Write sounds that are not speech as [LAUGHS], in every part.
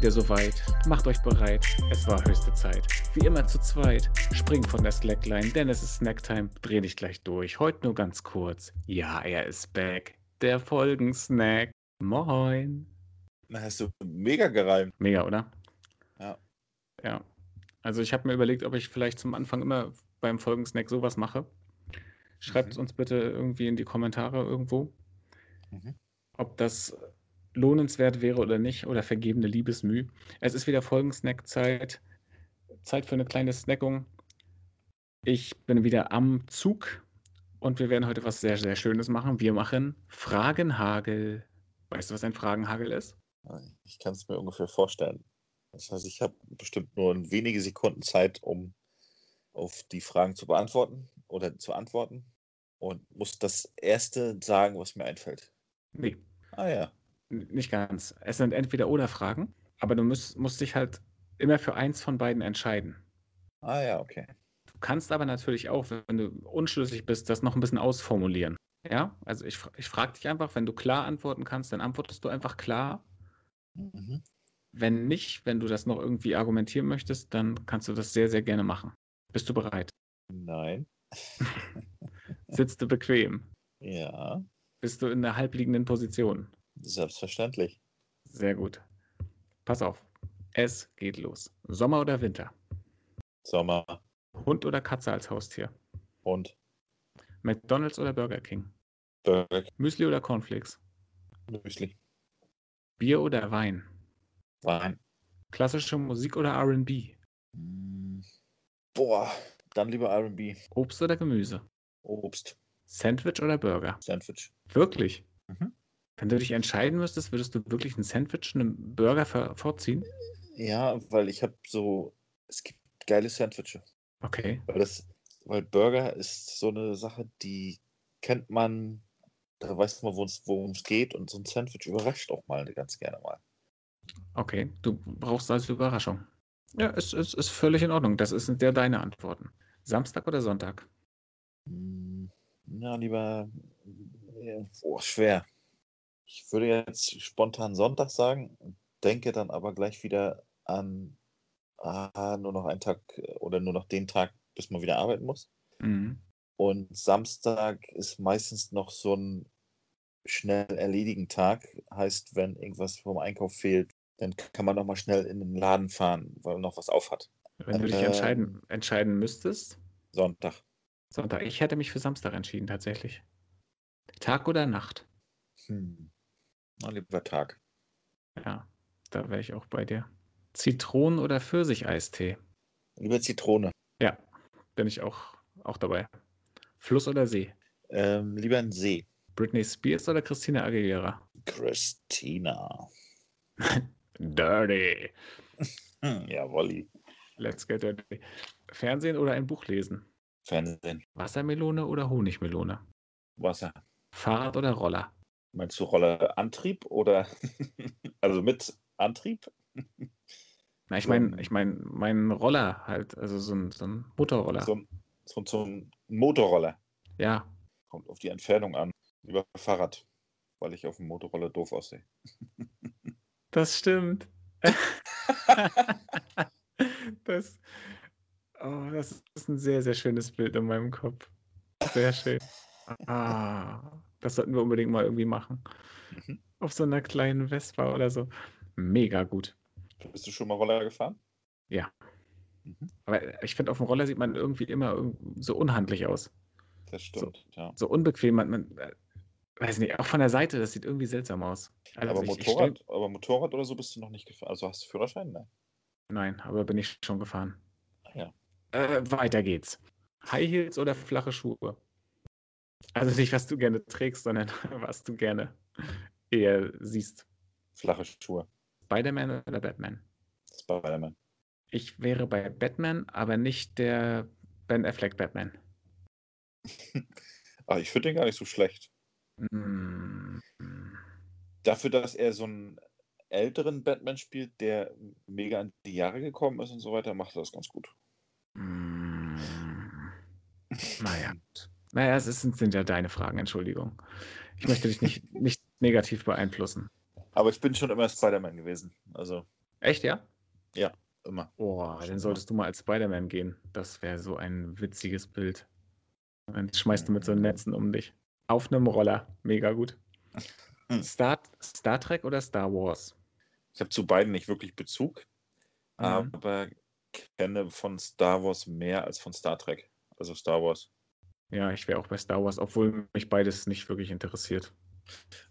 Wieder soweit. Macht euch bereit. Es war höchste Zeit. Wie immer zu zweit. Spring von der Slackline, denn es ist Snacktime. Dreh dich gleich durch. Heute nur ganz kurz. Ja, er ist back. Der Folgensnack. Moin. Na, hast du mega gereimt. Mega, oder? Ja. Ja. Also ich habe mir überlegt, ob ich vielleicht zum Anfang immer beim Folgensnack sowas mache. Schreibt Mhm. uns bitte irgendwie in die Kommentare irgendwo, Mhm. ob das lohnenswert wäre oder nicht oder vergebene Liebesmüh. Es ist wieder Folgensnack-Zeit. Zeit für eine kleine Snackung. Ich bin wieder am Zug und wir werden heute was sehr, sehr Schönes machen. Wir machen Fragenhagel. Weißt du, was ein Fragenhagel ist? Ich kann es mir ungefähr vorstellen. Das heißt, ich habe bestimmt nur wenige Sekunden Zeit, um auf die Fragen zu beantworten oder zu antworten und muss das erste sagen, was mir einfällt. Nee, Ah ja. Nicht ganz. Es sind entweder oder Fragen, aber du musst, musst dich halt immer für eins von beiden entscheiden. Ah ja, okay. Du kannst aber natürlich auch, wenn du unschlüssig bist, das noch ein bisschen ausformulieren. Ja, also ich, ich frage dich einfach, wenn du klar antworten kannst, dann antwortest du einfach klar. Mhm. Wenn nicht, wenn du das noch irgendwie argumentieren möchtest, dann kannst du das sehr, sehr gerne machen. Bist du bereit? Nein. [LAUGHS] Sitzt du bequem? Ja, Bist du in der halbliegenden Position? Selbstverständlich. Sehr gut. Pass auf. Es geht los. Sommer oder Winter? Sommer Hund oder Katze als Haustier? und McDonald's oder Burger King? Burger Müsli oder Cornflakes? Müsli, Bier oder Wein? Wein. Klassische Musik oder RB? Mm, Boah, dann lieber R&B. Obst oder Gemüse? Obst, Sandwich oder Burger? Sandwich. Wirklich? Mhm. Wenn du dich entscheiden müsstest, würdest du wirklich ein Sandwich einem Burger vor- vorziehen? Ja, weil ich habe so, es gibt geile Sandwiches. Okay. Weil das, weil Burger ist so eine Sache, die kennt man, da weiß man, worum es geht und so ein Sandwich überrascht auch mal ganz gerne mal. Okay. Du brauchst also Überraschung. Ja, es ist, ist völlig in Ordnung. Das sind ja deine Antworten. Samstag oder Sonntag? Hm, Na, lieber, ja, boah, schwer. Ich würde jetzt spontan Sonntag sagen, denke dann aber gleich wieder an ah, nur noch einen Tag äh, oder nur noch den Tag, bis man wieder arbeiten muss. Mhm. Und Samstag ist meistens noch so ein schnell erledigen Tag. Heißt, wenn irgendwas vom Einkauf fehlt, dann kann man noch mal schnell in den Laden fahren, weil noch was auf hat. Wenn du dich Ähm. entscheiden, entscheiden müsstest, Sonntag. Sonntag. Ich hätte mich für Samstag entschieden, tatsächlich. Tag oder Nacht? Hm. Na, lieber Tag. Ja, da wäre ich auch bei dir. Zitronen- oder Pfirsicheistee? Lieber Zitrone. Ja, bin ich auch, auch dabei. Fluss oder See? Ähm, lieber ein See. Britney Spears oder Christina Aguilera? Christina. [LAUGHS] Dirty. [LAUGHS] Jawolli. Let's get dirty. Fernsehen oder ein Buch lesen? Fernsehen. Wassermelone oder Honigmelone? Wasser. Fahrrad oder Roller? Meinst du Roller Antrieb oder [LAUGHS] also mit Antrieb? Na, ich meine, ein- ich meine, mein Roller halt, also so ein, so ein Motorroller. So, ein- so, so ein Motorroller. Ja, Kommt auf die Entfernung an. Lieber Fahrrad, weil ich auf dem Motorroller doof aussehe. [LAUGHS] das stimmt. [LAUGHS] das, oh, das ist ein sehr, sehr schönes Bild in meinem Kopf. Sehr schön. Ah, das sollten wir unbedingt mal irgendwie machen. Mhm. Auf so einer kleinen Vespa oder so. Mega gut. Bist du schon mal Roller gefahren? Ja. Mhm. Aber ich finde, auf dem Roller sieht man irgendwie immer so unhandlich aus. Das stimmt, ja. So unbequem. Man, man äh, weiß nicht, auch von der Seite, das sieht irgendwie seltsam aus. Also aber, ich- ich stell- Motorrad, aber Motorrad oder so bist du noch nicht gefahren. Also hast du Führerschein? Nein. Nein, aber bin ich schon gefahren. Ah, ja. Äh, weiter geht's. High Heels oder flache Schuhe? Also nicht, was du gerne trägst, sondern [LAUGHS] was du gerne eher siehst. Flache Schuhe. Spider-Man oder Batman? Spider-Man. Ich wäre bei Batman, aber nicht der Ben Affleck Batman. [LAUGHS] Ah, ich finde den gar nicht so schlecht. Mm, Dafür, dass er so einen älteren Batman spielt, der mega an die Jahre gekommen ist und so weiter, macht er das ganz gut. mm, [LAUGHS] naja. Naja, es ist, sind ja deine Fragen, Entschuldigung. Ich möchte dich nicht, [LAUGHS] nicht negativ beeinflussen. Aber ich bin schon immer Spider-Man gewesen. Also Echt, ja? Ja, immer. Boah, dann solltest du mal als Spider-Man gehen. Das wäre so ein witziges Bild. Dann schmeißt du mit so Mhm. Netzen um dich. Auf einem Roller. Mega gut. Hm. Star, Star Trek oder Star Wars? Ich habe zu beiden nicht wirklich Bezug, Mhm. aber kenne von Star Wars mehr als von Star Trek. Also Star Wars. Ja, ich wäre auch bei Star Wars, obwohl mich beides nicht wirklich interessiert.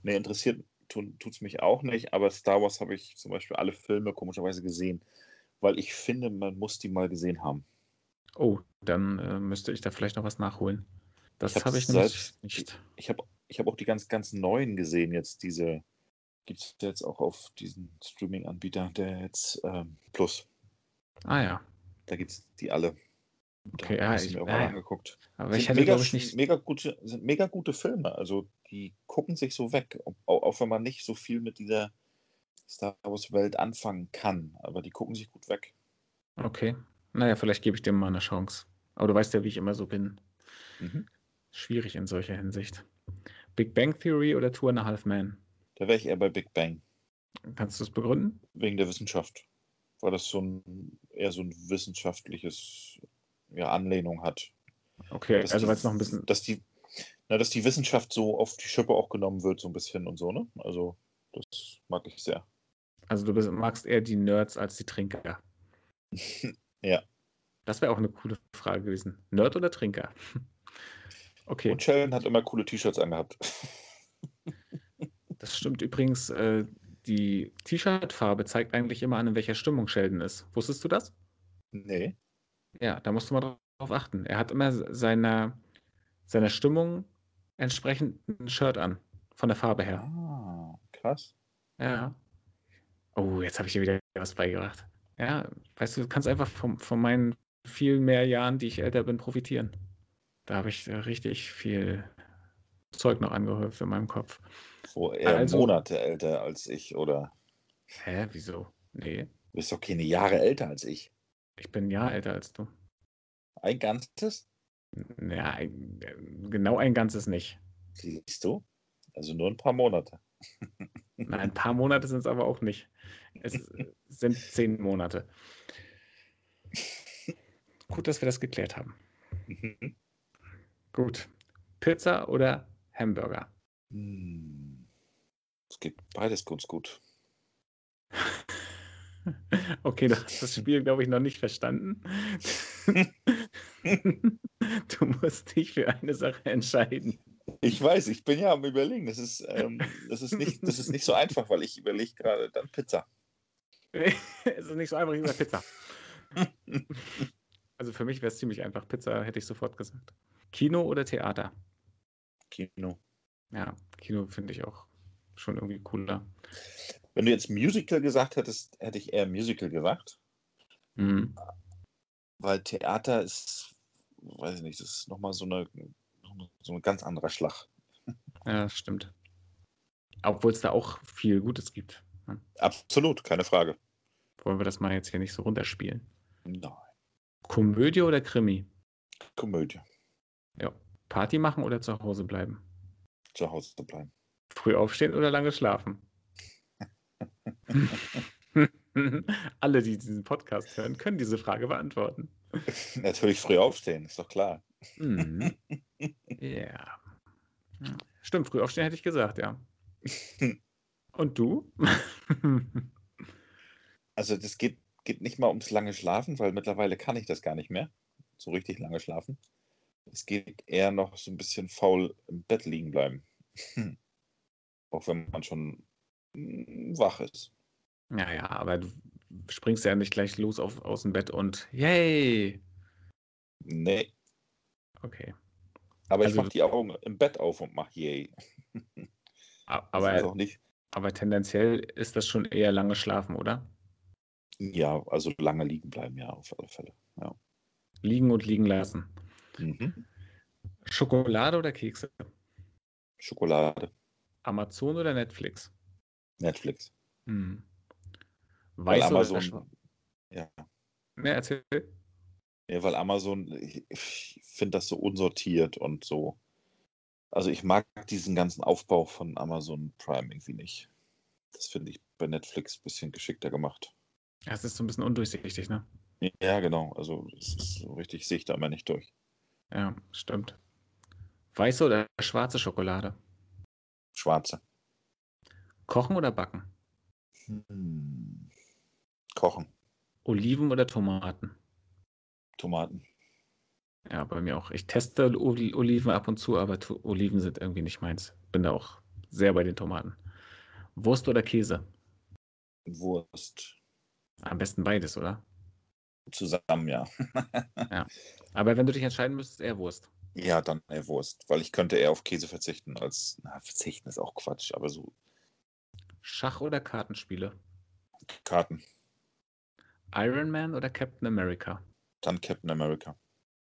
Nee, interessiert tut es mich auch nicht, aber Star Wars habe ich zum Beispiel alle Filme komischerweise gesehen, weil ich finde, man muss die mal gesehen haben. Oh, dann äh, müsste ich da vielleicht noch was nachholen. Das Ich habe ich nämlich selbst- nicht. Ich habe ich hab auch die ganz, ganz neuen gesehen, jetzt diese, gibt es jetzt auch auf diesen Streaming-Anbieter, der jetzt ähm, Plus, Ah ja, da gibt es die alle. Okay, ja, ich sie ich- mir auch ja, mal angeguckt. aber Sind ich hätte, mega, ich, nicht. mega gute, sind mega gute Filme. Also die gucken sich so weg, auch, auch wenn man nicht so viel mit dieser Star Wars Welt anfangen kann. Aber die gucken sich gut weg. Okay. Naja, vielleicht gebe ich dem mal eine Chance. Aber du weißt ja, wie ich immer so bin. Mhm. Schwierig in solcher Hinsicht. Big Bang Theory oder Two and a Half Men? Da wäre ich eher bei Big Bang, Kannst du es begründen? wegen der Wissenschaft. Weil das so ein eher so ein wissenschaftliches ja, Anlehnung hat. Okay, Dass also weil es noch ein bisschen. Dass die, na, dass die Wissenschaft so auf die Schippe auch genommen wird, so ein bisschen und so, ne? Also, das mag ich sehr. Also du bist, magst eher die Nerds als die Trinker. [LAUGHS] Ja. Das wäre auch eine coole Frage gewesen. Nerd oder Trinker? [LAUGHS] Okay, Und Sheldon hat immer coole T-Shirts angehabt. das stimmt übrigens. Äh, die T-Shirt-Farbe zeigt eigentlich immer an, in welcher Stimmung Sheldon ist. Wusstest du das? nee. Ja, da musst du mal drauf achten. Er hat immer seiner, seiner Stimmung entsprechend ein Shirt an. Von der Farbe her. Ah, krass. Ja. Oh, jetzt habe ich dir wieder was beigebracht. Ja, weißt du, du kannst einfach von, von meinen viel mehr Jahren, die ich älter bin, profitieren. Da habe ich richtig viel Zeug noch angehäuft in meinem Kopf. So eher Also- Monate älter als ich oder Hä, wieso? Nee, du bist doch keine Jahre älter als ich. Ich bin ein Jahr älter als du. Ein ganzes? Ja, ein, genau ein ganzes nicht. Siehst du? Also nur ein paar Monate. [LAUGHS] Nein, ein paar Monate sind es aber auch nicht. Es sind zehn Monate. Gut, dass wir das geklärt haben. Mhm. Gut. Pizza oder Hamburger? Hm. Es geht beides ganz gut. Okay, du hast das Spiel, glaube ich, noch nicht verstanden. [LAUGHS] Du musst dich für eine Sache entscheiden. Ich weiß, ich bin ja am überlegen. Das ist, ähm, das ist, nicht, das ist nicht so einfach, weil ich überlege gerade dann Pizza. [LAUGHS] es ist nicht so einfach wie bei Pizza. Also für mich wäre es ziemlich einfach. Pizza hätte ich sofort gesagt. Kino oder Theater? Kino. Ja, Kino finde ich auch schon irgendwie cooler. Wenn du jetzt Musical gesagt hättest, hätte ich eher Musical gesagt. Mhm. Weil Theater ist, weiß ich nicht, das ist nochmal so eine, so ein ganz anderer Schlag. Ja, das stimmt. Obwohl es da auch viel Gutes gibt. Absolut, keine Frage. Wollen wir das mal jetzt hier nicht so runterspielen? Nein. Komödie oder Krimi? Komödie. Ja. Party machen oder zu Hause bleiben? Zu Hause bleiben. Früh aufstehen oder lange schlafen? [LAUGHS] Alle, die diesen Podcast hören, können diese Frage beantworten. [LAUGHS] Natürlich früh aufstehen, ist doch klar. Mhm. [LAUGHS] Ja. Stimmt, früh aufstehen hätte ich gesagt, ja. Und du? Also das geht, geht nicht mal ums lange Schlafen, weil mittlerweile kann ich das gar nicht mehr. So richtig lange schlafen. Es geht eher noch so ein bisschen faul im Bett liegen bleiben. Auch wenn man schon mm, wach ist. Ja, ja, aber du springst ja nicht gleich los auf, aus dem Bett und yay! Nee, Okay. aber Also- ich mache die Augen im Bett auf und mache yay. [LAUGHS] Aber, aber tendenziell ist das schon eher lange Schlafen, oder? Ja, also lange liegen bleiben, ja, auf alle Fälle. Ja. Liegen und liegen lassen. Mhm. Schokolade oder Kekse? Schokolade, Amazon oder Netflix? Netflix. Hm. Weil Weiß Amazon, ja, Ne, erzähl. Ja, weil Amazon, ich, ich finde das so unsortiert und so. Also ich mag diesen ganzen Aufbau von Amazon Prime irgendwie nicht. Das finde ich bei Netflix ein bisschen geschickter gemacht. Ja, es ist so ein bisschen undurchsichtig, ne? Ja, genau. Also es ist so richtig, sehe ich da immer nicht durch. Ja, stimmt. Weiße oder schwarze Schokolade? Schwarze. Kochen oder backen? Hm. Kochen. Oliven oder Tomaten? Tomaten. Ja, bei mir auch. Ich teste Oli- Oliven ab und zu, aber Oliven sind irgendwie nicht meins. Bin da auch sehr bei den Tomaten. Wurst oder Käse? Wurst. Am besten beides, oder? Zusammen, [LAUGHS] ja. Aber wenn du dich entscheiden müsstest, eher Wurst. Ja, dann eher Wurst. Weil ich könnte eher auf Käse verzichten als. Na, verzichten ist auch Quatsch, aber so Schach oder Kartenspiele? Karten. Iron Man oder Captain America? Dann Captain America.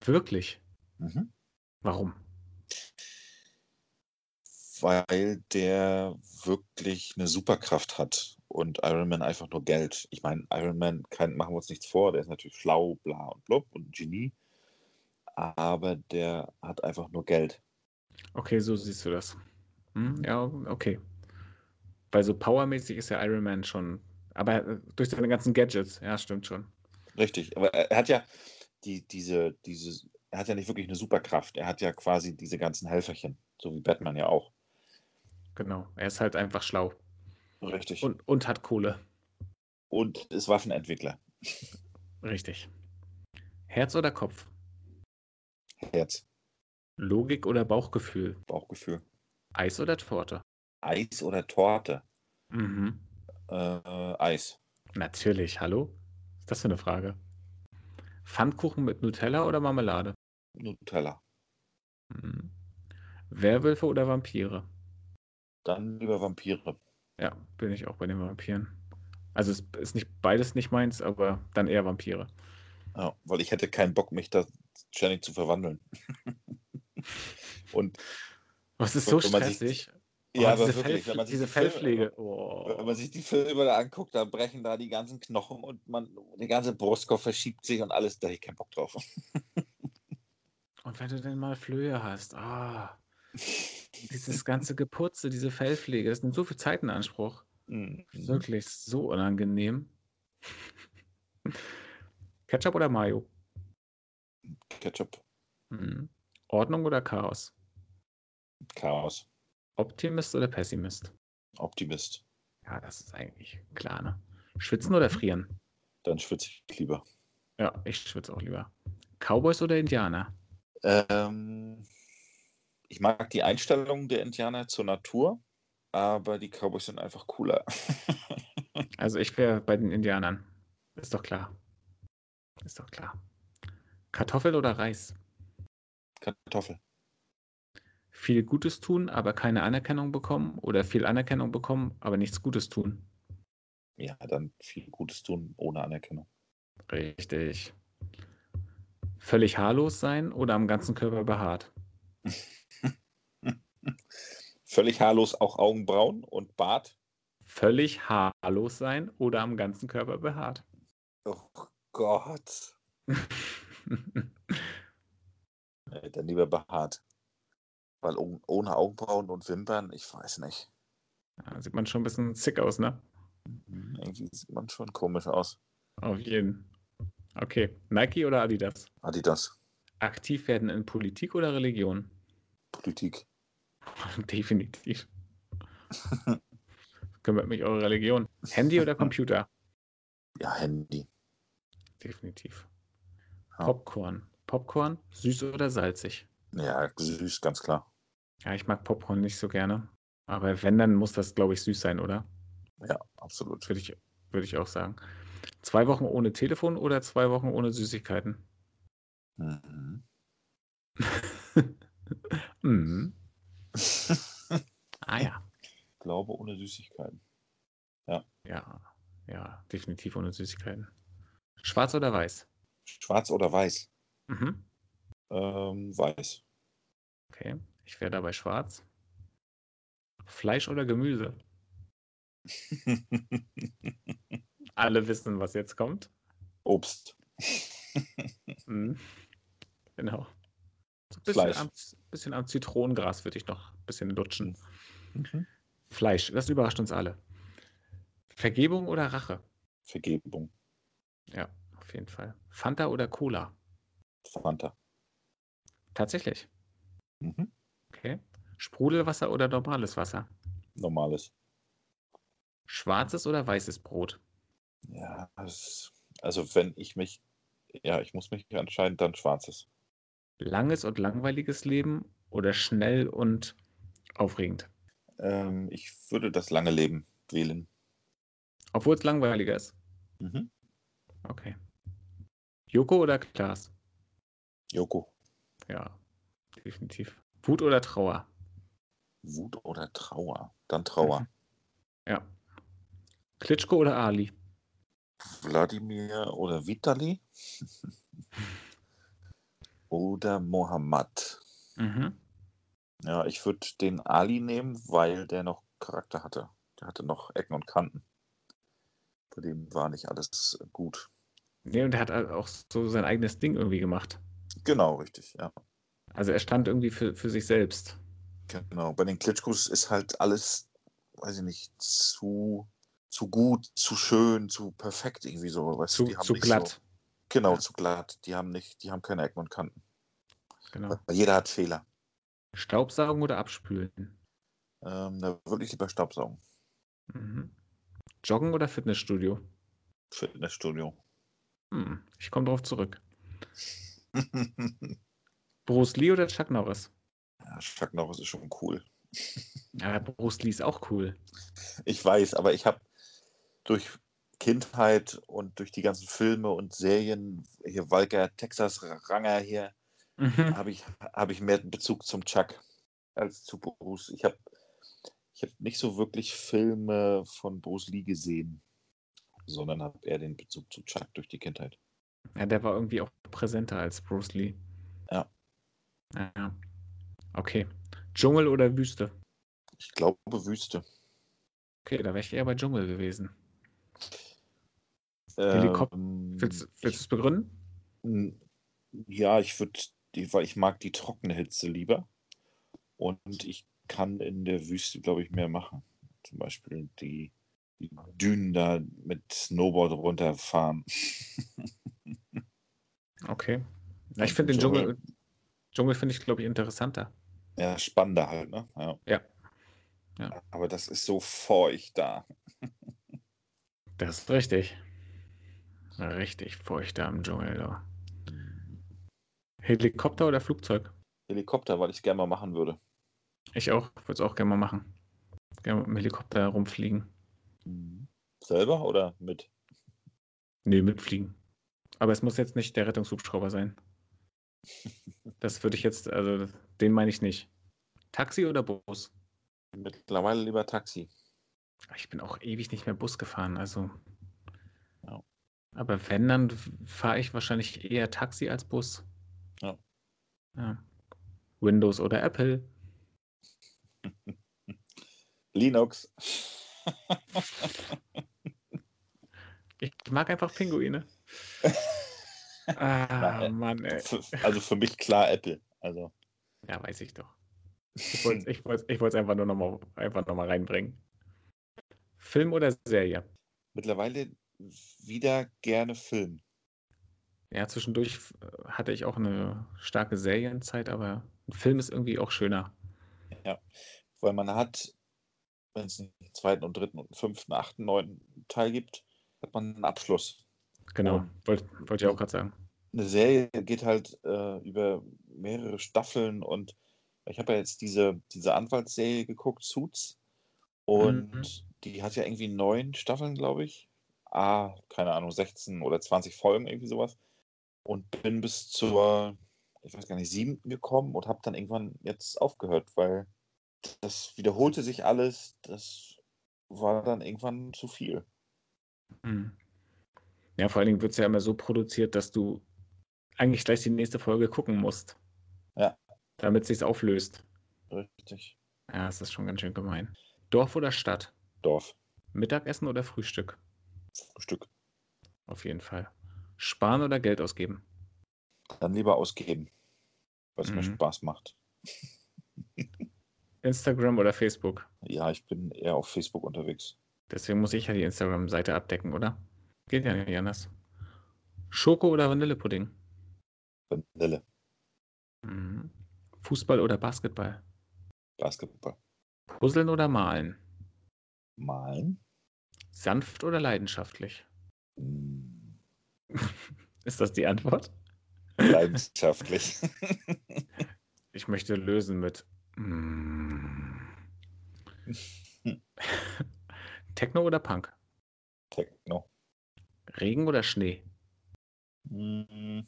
Wirklich? Mhm. Warum? Weil der wirklich eine Superkraft hat und Iron Man einfach nur Geld. Ich meine, Iron Man, kann, machen wir uns nichts vor, der ist natürlich schlau, bla und blub und Genie. Aber der hat einfach nur Geld. Okay, so siehst du das. Hm, ja, okay. Weil so powermäßig ist ja Iron Man schon. Aber äh, durch seine ganzen Gadgets, ja, stimmt schon. Richtig. Aber er hat ja die, diese, diese, er hat ja nicht wirklich eine Superkraft. Er hat ja quasi diese ganzen Helferchen, so wie Batman ja auch. Genau. Er ist halt einfach schlau. Richtig. Und, und hat Kohle. und ist Waffenentwickler. Richtig. Herz oder Kopf? Herz, Logik oder Bauchgefühl? Bauchgefühl. Eis oder Torte? Eis oder Torte? Mhm. Äh, Eis. Natürlich, hallo? Was ist das für eine Frage? Pfannkuchen mit Nutella oder Marmelade? Nutella. Mhm. Werwölfe oder Vampire? Dann lieber Vampire. Ja, bin ich auch bei den Vampiren. Also es ist nicht beides nicht meins, aber dann eher Vampire. Ja, weil ich hätte keinen Bock, mich da ständig zu verwandeln. [LAUGHS] und Was ist so man sich- stressig? Ja, aber diese, wirklich, Fell, wenn man sich diese die Filme- Fellpflege. Oh. Wenn man sich die Filme da anguckt, da brechen da die ganzen Knochen und man, der ganze Brustkorb verschiebt sich und alles, da hätte ich keinen Bock drauf. [LAUGHS] Und wenn du denn mal Flöhe hast, ah, [LAUGHS] dieses ganze Geputze, diese Fellpflege, das nimmt so viel Zeit in Anspruch. Mhm. Wirklich so unangenehm. [LAUGHS] Ketchup oder Mayo? Ketchup, Hm. Ordnung oder Chaos? Chaos, Optimist oder Pessimist? Optimist. Ja, das ist eigentlich klar, ne? Schwitzen oder frieren? Dann schwitze ich lieber. Ja, ich schwitze auch lieber. Cowboys oder Indianer? Ähm, ich mag die Einstellung der Indianer zur Natur, aber die Cowboys sind einfach cooler. [LAUGHS] Also ich wäre bei den Indianern. Ist doch klar. Ist doch klar. Kartoffel oder Reis? Kartoffel. Viel Gutes tun, aber keine Anerkennung bekommen oder viel Anerkennung bekommen, aber nichts Gutes tun. Ja, dann viel Gutes tun ohne Anerkennung. Richtig. Völlig haarlos sein oder am ganzen Körper behaart? [LAUGHS] Völlig haarlos auch Augenbrauen und Bart. Völlig haarlos sein oder am ganzen Körper behaart? Oh Gott. [LAUGHS] Dann lieber behaart. Weil oh- ohne Augenbrauen und Wimpern, ich weiß nicht. Ja, sieht man schon ein bisschen sick aus, ne? Mhm, Irgendwie sieht man schon komisch aus. Auf jeden. Okay. Nike oder Adidas? Adidas, Aktiv werden in Politik oder Religion? Politik. [LAUGHS] Definitiv. Kümmert mich eure Religion. Handy oder Computer? [LAUGHS] Ja, Handy. Definitiv. Ja. Popcorn. Popcorn, süß oder salzig? Ja, süß, ganz klar. Ja, ich mag Popcorn nicht so gerne. Aber wenn, dann muss das, glaube ich, süß sein, oder? Ja, absolut. Würde ich, würde ich auch sagen. Zwei Wochen ohne Telefon oder zwei Wochen ohne Süßigkeiten? Mhm. [LAUGHS] mhm. Ah ja. Glaube ohne Süßigkeiten. Ja, ja, definitiv ohne Süßigkeiten. Schwarz oder weiß? Schwarz oder weiß? Mhm. Ähm, weiß. Okay, ich wäre dabei schwarz. Fleisch oder Gemüse? [LAUGHS] Alle wissen, was jetzt kommt. Obst. Mhm. Genau. So ein bisschen am, bisschen am Zitronengras würde ich noch ein bisschen lutschen. Mhm. Fleisch, das überrascht uns alle. Vergebung oder Rache? Vergebung. Ja, auf jeden Fall. Fanta oder Cola? Fanta. Tatsächlich. Mhm. Sprudelwasser oder normales Wasser? Normales. Schwarzes oder weißes Brot? Ja, das, also wenn ich mich, ja, ich muss mich entscheiden, dann schwarzes. Langes und langweiliges Leben oder schnell und aufregend? Ähm, ich würde das lange Leben wählen. Obwohl es langweiliger ist. Mhm. Okay. Joko oder Klaas? Joko. Ja, definitiv. Wut oder Trauer? Wut oder Trauer? Dann Trauer. Mhm. Ja. Klitschko oder Ali? Wladimir oder Vitali? [LAUGHS] oder Mohammed? Mhm. Ja, ich würde den Ali nehmen, weil der noch Charakter hatte. Der hatte noch Ecken und Kanten. Bei dem war nicht alles gut. Nee, und er hat halt auch so sein eigenes Ding irgendwie gemacht. Genau, richtig, ja. Also er stand irgendwie für, für sich selbst. Genau. Bei den Klitschkos ist halt alles, weiß ich nicht, zu, zu gut, zu schön, zu perfekt irgendwie so. Weißt Zu, du, die haben zu nicht glatt. So, genau, Ja. zu glatt. Die haben nicht, die haben keine Ecken und Kanten. Genau. Weil jeder hat Fehler. Staubsaugen oder abspülen? Ähm, da würde ich lieber Staubsaugen. Mhm. Joggen oder Fitnessstudio? Fitnessstudio. Hm, ich komme drauf zurück. [LAUGHS] Bruce Lee oder Chuck Norris? Ja, Chuck Norris ist schon cool. Ja, Bruce Lee ist auch cool. Ich weiß, aber ich habe durch Kindheit und durch die ganzen Filme und Serien, hier Walker, Texas Ranger hier, Mhm. habe ich, hab ich mehr Bezug zum Chuck als zu Bruce. Ich habe ich hab nicht so wirklich Filme von Bruce Lee gesehen, sondern habe eher den Bezug zu Chuck durch die Kindheit. Ja, der war irgendwie auch präsenter als Bruce Lee. Ja. Ja. Okay. Dschungel oder Wüste? Ich glaube Wüste. Okay, da wäre ich eher bei Dschungel gewesen. Ähm, Willst, willst du es begründen? ja, ich würde, weil ich mag die trockene Hitze lieber. Und ich kann in der Wüste, glaube ich, mehr machen. Zum Beispiel die, die Dünen da mit Snowboard runterfahren. Okay. Ja, ich finde den Dschungel- Dschungel, Dschungel finde ich, glaube ich, interessanter. Ja, spannender halt, ne? Ja. Ja. Ja. Aber das ist so feucht da. Das ist richtig. Richtig feucht da im Dschungel. Du. Helikopter oder Flugzeug? Helikopter, weil ich es gerne mal machen würde. Ich auch. Würde es auch gerne mal machen. Gerne mit dem Helikopter rumfliegen. Selber oder mit? Nee, mitfliegen. Aber es muss jetzt nicht der Rettungshubschrauber sein. Das würde ich jetzt, also den meine ich nicht. Taxi oder Bus? Mittlerweile lieber Taxi. Ich bin auch ewig nicht mehr Bus gefahren, also. Ja. Aber wenn, dann fahre ich wahrscheinlich eher Taxi als Bus. Ja. ja. Windows oder Apple. [LAUGHS] Linux. Ich mag einfach Pinguine. [LAUGHS] ah, Nein. Mann, ey. Also für mich klar Apple. Also Ja, weiß ich doch. Ich [LAUGHS] wollte es ich wollt's, ich wollt's einfach nur nochmal noch mal reinbringen. Film oder Serie? mittlerweile wieder gerne Film. Ja, zwischendurch äh, hatte ich auch eine starke Serienzeit, aber ein Film ist irgendwie auch schöner. Weil man hat, wenn es einen zweiten und dritten und fünften, achten, neunten Teil gibt, hat man einen Abschluss. Genau, wollte wollt ich auch gerade sagen. Eine Serie geht halt äh, über mehrere Staffeln und ich habe ja jetzt diese, diese Anwaltsserie geguckt, Suits. Und Mhm. die hat ja irgendwie neun Staffeln, glaube ich. Ah, keine Ahnung, 16 oder 20 Folgen, irgendwie sowas. Und bin bis zur, ich weiß gar nicht, siebten gekommen und habe dann irgendwann jetzt aufgehört, weil das wiederholte sich alles. Das war dann irgendwann zu viel. Mhm. Ja, vor allen Dingen wird es ja immer so produziert, dass du eigentlich gleich die nächste Folge gucken musst. Ja. Damit es sich auflöst. Richtig. Ja, das ist schon ganz schön gemein. Dorf oder Stadt? Dorf. Mittagessen oder Frühstück? Frühstück. Auf jeden Fall. Sparen oder Geld ausgeben? Dann lieber ausgeben, was mir Mhm. Spaß macht. [LAUGHS] Instagram oder Facebook? Ja, ich bin eher auf Facebook unterwegs. Deswegen muss ich ja die Instagram-Seite abdecken, oder? Geht ja nicht anders. Schoko oder Vanillepudding? Vanille. Mhm. Fußball oder Basketball? Basketball. Puzzeln oder malen? Malen. Sanft oder leidenschaftlich? Hm, [LAUGHS] Ist das die Antwort? Leidenschaftlich. [LAUGHS] Ich möchte lösen mit mm. [LAUGHS] Techno oder Punk? Techno. Regen oder Schnee? Hm,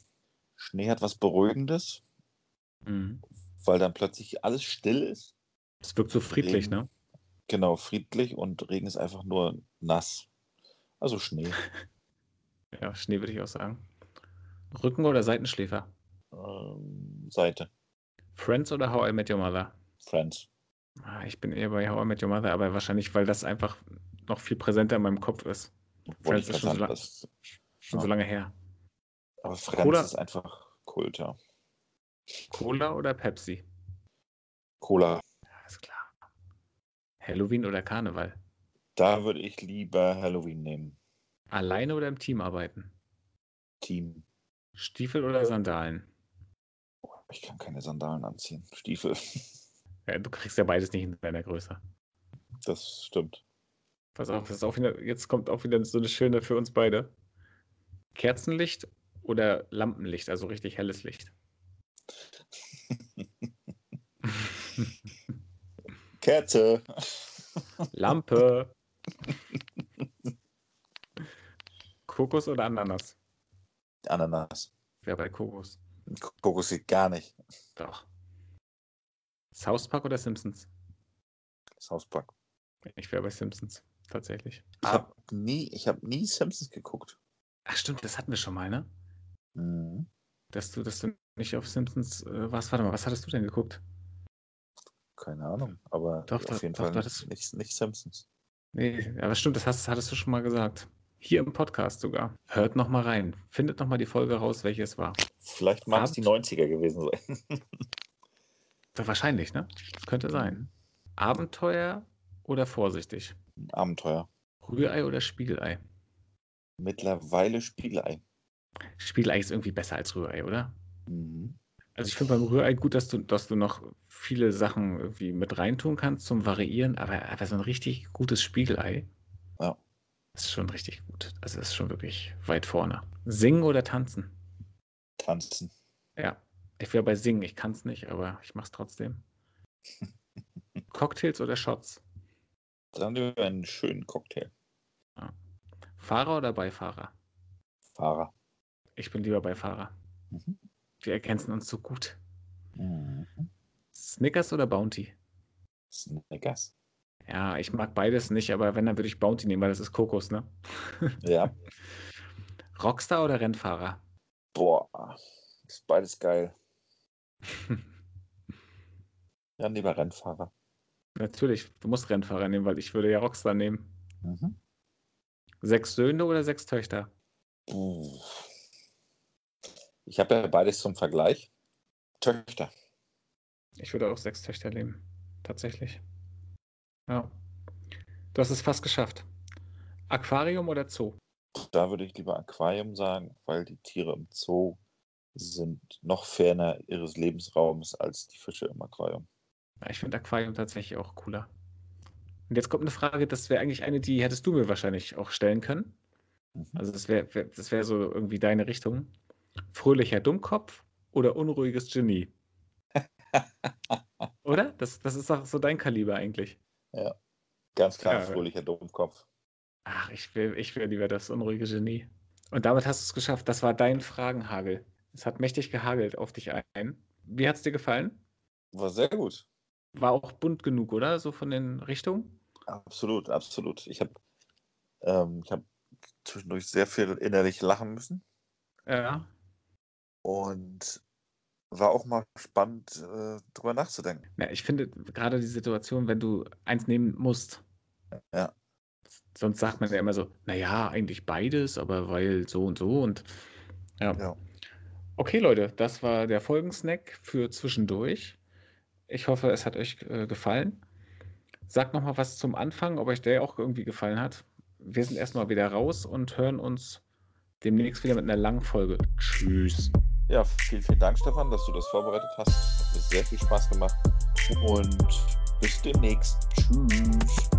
Schnee hat was Beruhigendes, Mhm. weil dann plötzlich alles still ist. Es wirkt so friedlich, Regen. ne? Genau, friedlich und Regen ist einfach nur nass. Also Schnee. [LAUGHS] Ja, Schnee würde ich auch sagen. Rücken oder Seitenschläfer? Ähm, Seite. Friends oder How I Met Your Mother? Friends. Ah, Ich bin eher bei How I Met Your Mother, aber wahrscheinlich, weil das einfach noch viel präsenter in meinem Kopf ist. Wollte Friends ist schon so lang- das- Schon Ja. so lange her. Aber Friends Cola- ist einfach Kult, ja. Cola oder Pepsi? Cola. Alles klar. Halloween oder Karneval? Da würde ich lieber Halloween nehmen. Alleine oder im Team arbeiten? Team. Stiefel oder Sandalen? Ich kann keine Sandalen anziehen. Stiefel. [LAUGHS] Ja, du kriegst ja beides nicht in deiner Größe. Das stimmt. Pass auf, das ist auch wieder, jetzt kommt auch wieder so eine schöne für uns beide. Kerzenlicht oder Lampenlicht, also richtig helles Licht. [LAUGHS] Kerze. Lampe. [LAUGHS] Kokos oder Ananas? Ananas. Wer bei Kokos? Kokos geht gar nicht. Doch. South Park oder Simpsons? Southpark. Ich wäre bei Simpsons, tatsächlich. Ich habe nie, ich habe nie Simpsons geguckt. Ach stimmt, das hatten wir schon mal, ne? Mhm. Dass du, dass du nicht auf Simpsons äh, warst. Warte mal, was hattest du denn geguckt? Keine Ahnung, aber Doch, auf doch, jeden doch, Fall doch, nicht, das- nicht, nicht Simpsons. Nee, aber stimmt, das hast, hattest du schon mal gesagt. Hier im Podcast sogar. Hört noch mal rein. Findet noch mal die Folge raus, welche es war. Vielleicht mag es die Abend- 90er gewesen sein. [LAUGHS] Wahrscheinlich, ne? Könnte sein. Abenteuer oder vorsichtig? Abenteuer. Rührei oder Spiegelei? Mittlerweile Spiegelei. Spiegelei ist irgendwie besser als Rührei, oder? Mhm. Also ich finde beim Rührei gut, dass du, dass du noch viele Sachen irgendwie mit reintun kannst zum Variieren, aber, aber so ein richtig gutes Spiegelei Ja. ist schon richtig gut. Also ist schon wirklich weit vorne. Singen oder tanzen? Tanzen. Ja, ich wäre bei Singen. Ich kann es nicht, aber ich mache es trotzdem. [LAUGHS] Cocktails oder Shots? Dann lieber einen schönen Cocktail. Fahrer oder Beifahrer? Fahrer. Ich bin lieber Beifahrer. Mhm. Wir ergänzen uns so gut. Mhm. Snickers oder Bounty? Snickers. Ja, ich mag beides nicht, aber wenn, dann würde ich Bounty nehmen, weil das ist Kokos, ne? [LAUGHS] Ja. Rockstar oder Rennfahrer? Boah. Ist beides geil. [LAUGHS] Ja, lieber Rennfahrer. Natürlich, du musst Rennfahrer nehmen, weil ich würde ja Rockstar nehmen. Mhm. Sechs Söhne oder sechs Töchter? Ich habe ja beides zum Vergleich. Töchter. Ich würde auch sechs Töchter nehmen. Tatsächlich. Ja. Du hast es fast geschafft. Aquarium oder Zoo? Da würde ich lieber Aquarium sagen, weil die Tiere im Zoo sind noch ferner ihres Lebensraums als die Fische im Aquarium. Ja, Ich finde Aquarium tatsächlich auch cooler. Und jetzt kommt eine Frage, das wäre eigentlich eine, die hättest du mir wahrscheinlich auch stellen können. Mhm. Also das wäre wär, das wär so irgendwie deine Richtung. Fröhlicher Dummkopf oder unruhiges Genie? [LAUGHS] Oder? Das, das ist doch so dein Kaliber eigentlich. Ganz klar, Ja. fröhlicher Dummkopf. Ach, ich will, ich will lieber das unruhige Genie. Und damit hast du es geschafft. Das war dein Fragenhagel. Es hat mächtig gehagelt auf dich ein. Wie hat es dir gefallen? War sehr gut. War auch bunt genug, oder? So von den Richtungen? Absolut, absolut. Ich habe ähm, ich hab zwischendurch sehr viel innerlich lachen müssen Ja. und war auch mal spannend, äh, drüber nachzudenken. ja. Ich finde gerade die Situation, wenn du eins nehmen musst. Ja. Sonst sagt man ja immer so, naja, eigentlich beides, aber weil so und so und ja. Ja. Okay, Leute, das war der Folgensnack für zwischendurch. Ich hoffe, es hat euch äh, gefallen. Sagt noch mal was zum Anfang, ob euch der auch irgendwie gefallen hat. Wir sind erstmal wieder raus und hören uns demnächst wieder mit einer langen Folge. Tschüss. Ja, vielen, vielen Dank, Stefan, dass du das vorbereitet hast. Hat mir sehr viel Spaß gemacht. Und bis demnächst. Tschüss.